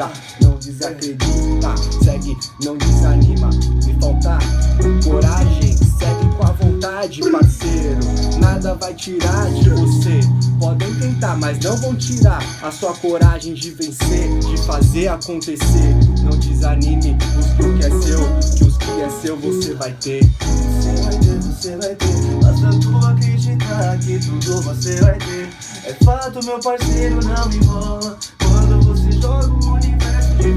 tá? Não desacredita, segue, não desanima. Se faltar coragem, segue com a vontade, parceiro. Nada vai tirar de você. Podem tentar, mas não vão tirar a sua coragem de vencer, de fazer acontecer. Não desanime, busque o que é seu, que os que é seu você vai ter. Você vai ter, você vai ter. Basta tu acreditar que tudo você vai ter. É fato, meu parceiro, não enrola. Quando você joga o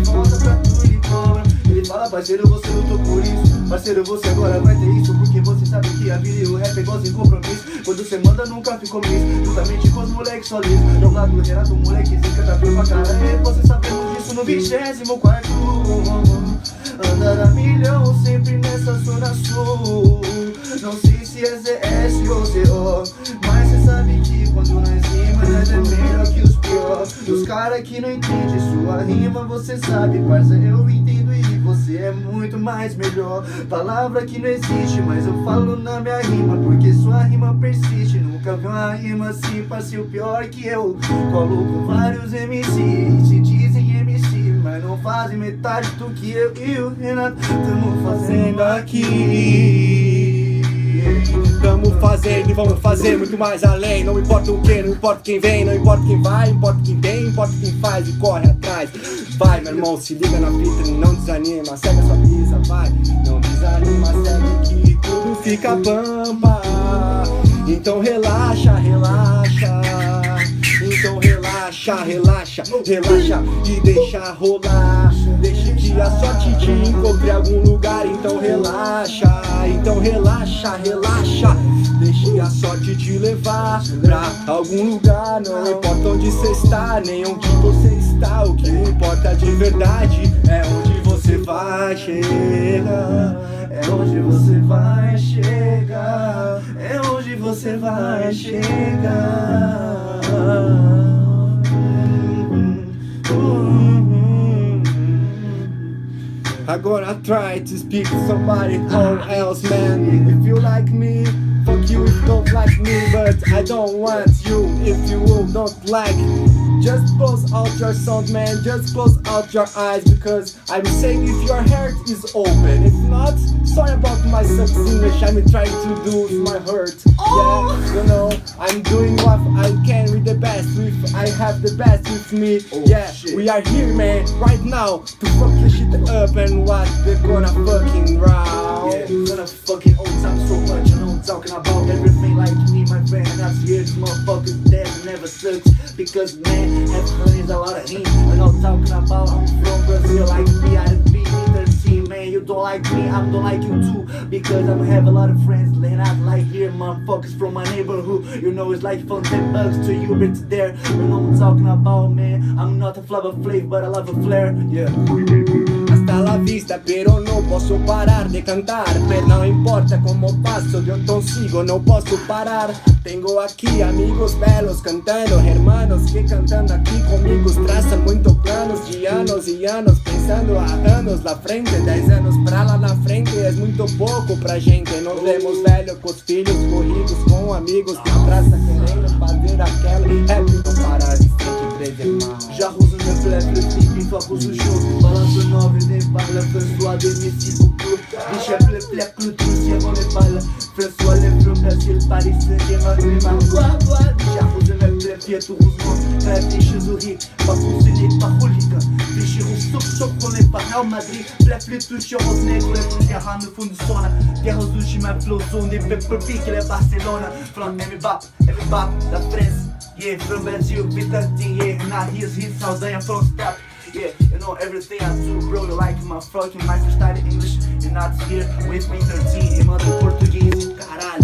volta pra tu cobra. Ele fala, parceiro, você lutou por isso. Parceiro, você agora vai ter isso. Porque você sabe que a vida e o rap é igual sem compromisso. Quando você manda, nunca ficou miss. Justamente com os moleques solis. Do lado do Renato, moleque zica, tá pra caralho. Você sabemos disso no vigésimo quarto. Andar a milhão sempre nessa zona sul. Não sei se é ZS ou ZO. Mas cê sabe que quando nós rima, nós é melhor que os pior. Os cara que não entende sua rima, você sabe, parça, eu entendo e você é muito mais melhor. Palavra que não existe, mas eu falo na minha rima, porque sua rima persiste. Nunca vi uma rima assim, parça, o pior que eu. Colo com vários MC, se dizem MC, mas não fazem metade do que eu e o Renato estamos fazendo aqui. Tamo fazendo e vamos fazer muito mais além. Não importa o que, não importa quem vem, não importa quem vai, importa quem tem, importa quem faz e corre atrás. Vai, meu irmão, se liga na fita não desanima. Segue a sua brisa, vai. Não desanima, segue que tudo fica pampa. Então relaxa, relaxa. Então relaxa, relaxa, relaxa e deixa rolar. Que a sorte te encontre em algum lugar. Então relaxa, então relaxa, relaxa. Deixe a sorte te levar pra algum lugar. Não importa onde você está, nem onde você está. O que importa de verdade é onde você vai chegar. É onde você vai chegar. É onde você vai chegar. I gonna try to speak to somebody else, man. If you like me, fuck you if you don't like me, but I don't want you if you will don't like. Just close out your sound, man. Just close out your eyes because I'm saying if your heart is open. If not, sorry about my sucks English. I'm trying to do with my heart. Oh! Yeah, you know, I'm doing what I can with the best. With I have the best with me. Oh, yeah, we are here, man, right now to fuck the shit up and what we're gonna fucking round. Yeah, gonna fucking old time so much. I know I'm talking about everything like me, my friend. And I see motherfuckers dead never sucks. Because man, have honey's a lot of. I know I'm talking about I'm from Brazil, like me, I be either see, man. You don't like me, I don't like you too. Because I have a lot of friends, and I like here, motherfuckers from my neighborhood. You know, it's like from 10 bucks to you, but there. You know what I'm talking about, man. I'm not a Flava Flav, but I love a flare. Yeah. Hasta la vista, pero no posso parar de cantar. Pero não importa como passo, eu consigo, não posso parar. Tenho aqui amigos belos cantando, hermanos que cantando aqui comigo traçam muito planos de anos e anos, pensando há anos na frente, 10 anos pra lá na frente é muito pouco pra gente. Nos vemos velho com os filhos corridos, com amigos na praça querendo fazer aquela rap não parar de frente, três irmãos. J'arrose mes flèches, soir aux chaud Balancement mené par le feu soit des missiles pour plus chefs le plaire que le deuxième on est mal Feu soit les flots placés le palais c'est des mains de les mains Des chars aux mêmes les pieds heureusement Rêve des choses horribles Parce qu'on c'est des paroliques Des chirons sauf choc qu'on est pas là en Madrid les plus font du de chimère flosso n'est fait peu pique les Barcelona Flan la presse Yeah, from Brazil, na Yeah, you know everything I do, bro. You like my fucking my freestyle English. You're not here with me 13, irmão mother Portuguese, caralho.